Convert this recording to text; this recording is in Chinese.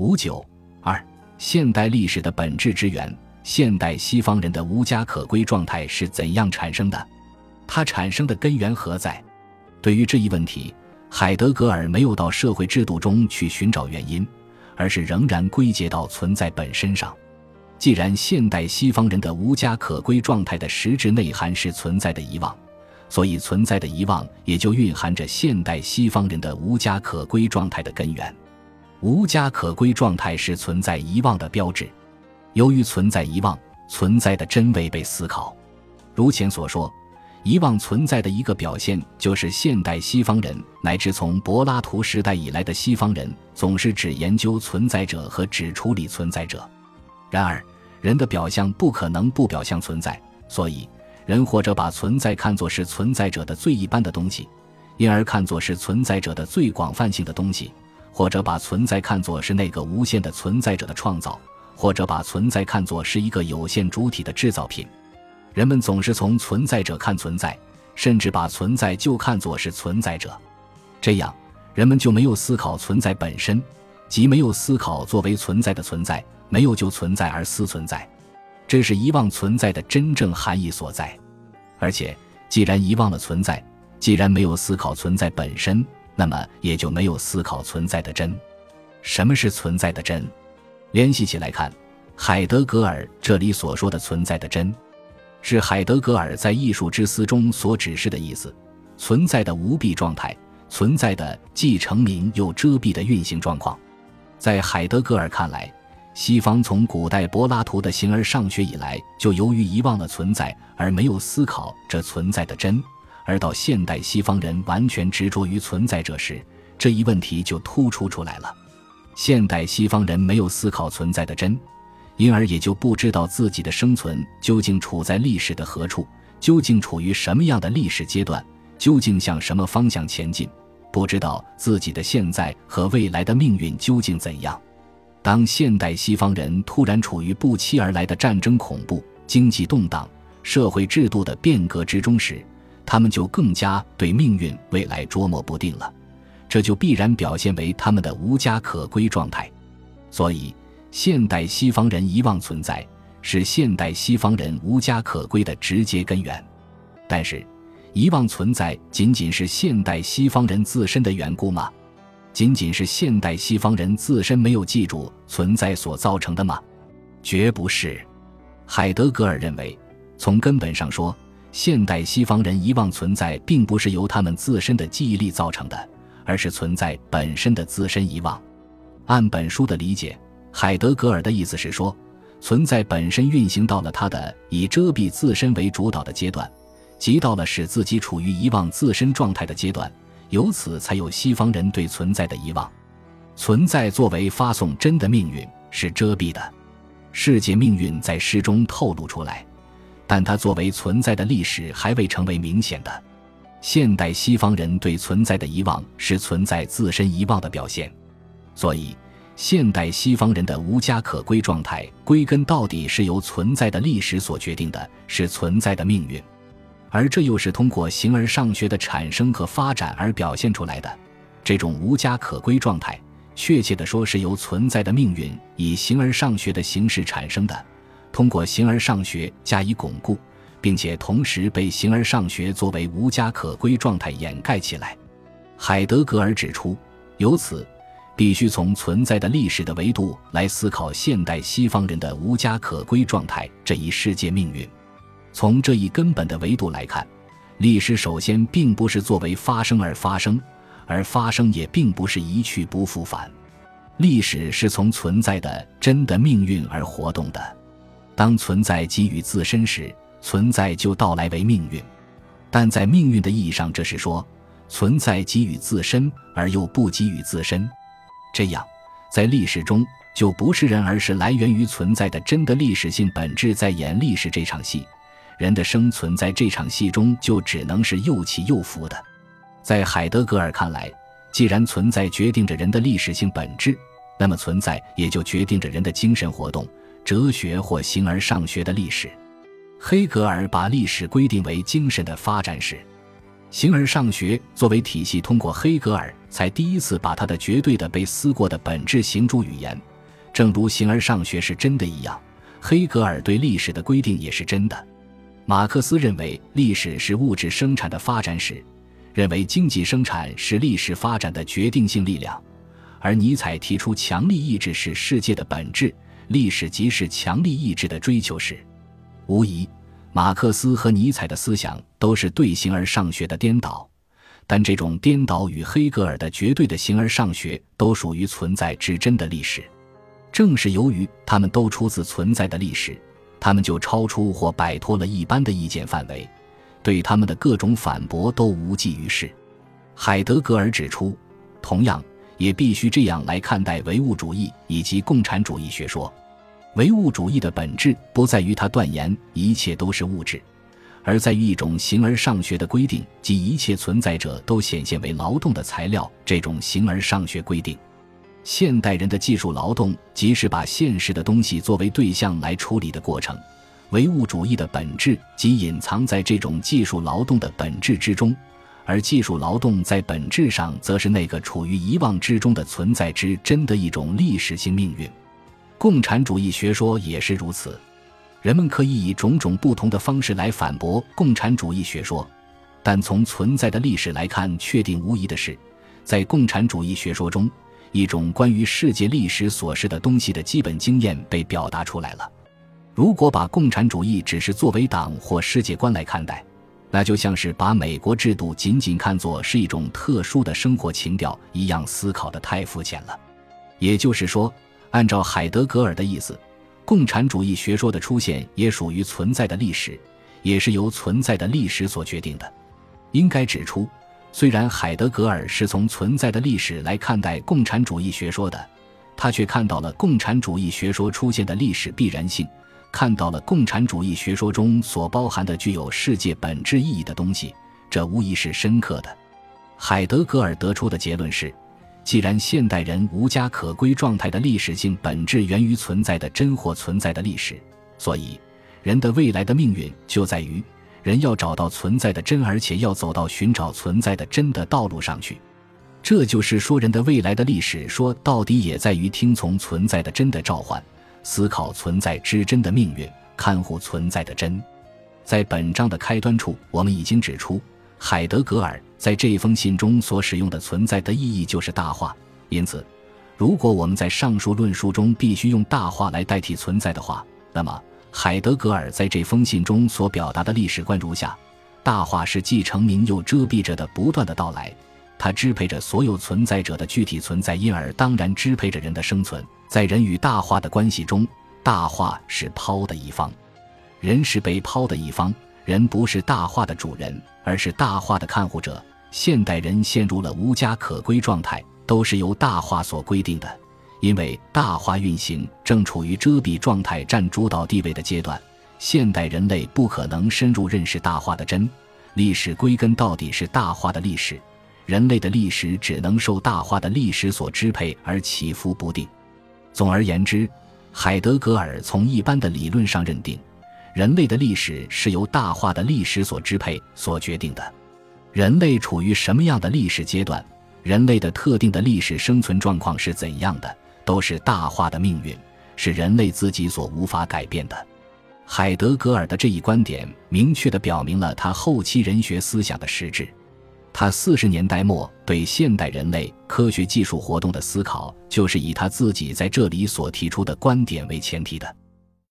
五九二，现代历史的本质之源，现代西方人的无家可归状态是怎样产生的？它产生的根源何在？对于这一问题，海德格尔没有到社会制度中去寻找原因，而是仍然归结到存在本身上。既然现代西方人的无家可归状态的实质内涵是存在的遗忘，所以存在的遗忘也就蕴含着现代西方人的无家可归状态的根源。无家可归状态是存在遗忘的标志。由于存在遗忘，存在的真伪被思考。如前所说，遗忘存在的一个表现，就是现代西方人乃至从柏拉图时代以来的西方人，总是只研究存在者和只处理存在者。然而，人的表象不可能不表象存在，所以人或者把存在看作是存在者的最一般的东西，因而看作是存在者的最广泛性的东西。或者把存在看作是那个无限的存在者的创造，或者把存在看作是一个有限主体的制造品。人们总是从存在者看存在，甚至把存在就看作是存在者。这样，人们就没有思考存在本身，即没有思考作为存在的存在，没有就存在而思存在。这是遗忘存在的真正含义所在。而且，既然遗忘了存在，既然没有思考存在本身。那么也就没有思考存在的真。什么是存在的真？联系起来看，海德格尔这里所说的存在的真，是海德格尔在《艺术之思》中所指示的意思：存在的无蔽状态，存在的既成名又遮蔽的运行状况。在海德格尔看来，西方从古代柏拉图的形而上学以来，就由于遗忘了存在而没有思考这存在的真。而到现代西方人完全执着于存在者时，这一问题就突出出来了。现代西方人没有思考存在的真，因而也就不知道自己的生存究竟处在历史的何处，究竟处于什么样的历史阶段，究竟向什么方向前进，不知道自己的现在和未来的命运究竟怎样。当现代西方人突然处于不期而来的战争恐怖、经济动荡、社会制度的变革之中时，他们就更加对命运未来捉摸不定了，这就必然表现为他们的无家可归状态。所以，现代西方人遗忘存在，是现代西方人无家可归的直接根源。但是，遗忘存在仅仅是现代西方人自身的缘故吗？仅仅是现代西方人自身没有记住存在所造成的吗？绝不是。海德格尔认为，从根本上说。现代西方人遗忘存在，并不是由他们自身的记忆力造成的，而是存在本身的自身遗忘。按本书的理解，海德格尔的意思是说，存在本身运行到了他的以遮蔽自身为主导的阶段，即到了使自己处于遗忘自身状态的阶段，由此才有西方人对存在的遗忘。存在作为发送真的命运是遮蔽的，世界命运在诗中透露出来。但它作为存在的历史还未成为明显的。现代西方人对存在的遗忘是存在自身遗忘的表现，所以现代西方人的无家可归状态，归根到底是由存在的历史所决定的，是存在的命运，而这又是通过形而上学的产生和发展而表现出来的。这种无家可归状态，确切地说，是由存在的命运以形而上学的形式产生的。通过形而上学加以巩固，并且同时被形而上学作为无家可归状态掩盖起来。海德格尔指出，由此必须从存在的历史的维度来思考现代西方人的无家可归状态这一世界命运。从这一根本的维度来看，历史首先并不是作为发生而发生，而发生也并不是一去不复返。历史是从存在的真的命运而活动的。当存在给予自身时，存在就到来为命运；但在命运的意义上，这是说存在给予自身而又不给予自身。这样，在历史中就不是人，而是来源于存在的真的历史性本质在演历史这场戏。人的生存在这场戏中就只能是又起又伏的。在海德格尔看来，既然存在决定着人的历史性本质，那么存在也就决定着人的精神活动。哲学或形而上学的历史，黑格尔把历史规定为精神的发展史。形而上学作为体系，通过黑格尔才第一次把他的绝对的被思过的本质形诸语言，正如形而上学是真的一样，黑格尔对历史的规定也是真的。马克思认为历史是物质生产的发展史，认为经济生产是历史发展的决定性力量，而尼采提出强力意志是世界的本质，历史即是强力意志的追求史。无疑，马克思和尼采的思想都是对形而上学的颠倒。但这种颠倒与黑格尔的绝对的形而上学都属于存在之真的历史，正是由于他们都出自存在的历史，他们就超出或摆脱了一般的意见范围，对他们的各种反驳都无济于事。海德格尔指出，同样也必须这样来看待唯物主义以及共产主义学说。唯物主义的本质不在于他断言一切都是物质。而在于一种形而上学的规定，即一切存在者都显现为劳动的材料。这种形而上学规定，现代人的技术劳动即是把现实的东西作为对象来处理的过程。唯物主义的本质即隐藏在这种技术劳动的本质之中，而技术劳动在本质上则是那个处于遗忘之中的存在之真的一种历史性命运。共产主义学说也是如此。人们可以以种种不同的方式来反驳共产主义学说，但从存在的历史来看，确定无疑的是，在共产主义学说中，一种关于世界历史所示的东西的基本经验被表达出来了。如果把共产主义只是作为党或世界观来看待，那就像是把美国制度仅仅看作是一种特殊的生活情调一样，思考的太肤浅了。也就是说，按照海德格尔的意思。共产主义学说的出现也属于存在的历史，也是由存在的历史所决定的。应该指出，虽然海德格尔是从存在的历史来看待共产主义学说的，他却看到了共产主义学说出现的历史必然性，看到了共产主义学说中所包含的具有世界本质意义的东西，这无疑是深刻的。海德格尔得出的结论是。既然现代人无家可归状态的历史性本质源于存在的真或存在的历史，所以人的未来的命运就在于人要找到存在的真，而且要走到寻找存在的真的道路上去。这就是说，人的未来的历史说到底也在于听从存在的真的召唤，思考存在之真的命运，看护存在的真。在本章的开端处，我们已经指出。海德格尔在这封信中所使用的“存在”的意义就是大话，因此，如果我们在上述论述中必须用大话来代替存在的话，那么海德格尔在这封信中所表达的历史观如下：大话是既成名又遮蔽着的不断的到来，它支配着所有存在者的具体存在，因而当然支配着人的生存。在人与大话的关系中，大话是抛的一方，人是被抛的一方。人不是大话的主人，而是大话的看护者。现代人陷入了无家可归状态，都是由大话所规定的。因为大话运行正处于遮蔽状态、占主导地位的阶段，现代人类不可能深入认识大话的真。历史归根到底是大话的历史，人类的历史只能受大话的历史所支配而起伏不定。总而言之，海德格尔从一般的理论上认定。人类的历史是由大化的历史所支配、所决定的。人类处于什么样的历史阶段，人类的特定的历史生存状况是怎样的，都是大化的命运，是人类自己所无法改变的。海德格尔的这一观点，明确地表明了他后期人学思想的实质。他四十年代末对现代人类科学技术活动的思考，就是以他自己在这里所提出的观点为前提的。